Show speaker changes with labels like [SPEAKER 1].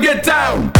[SPEAKER 1] get down.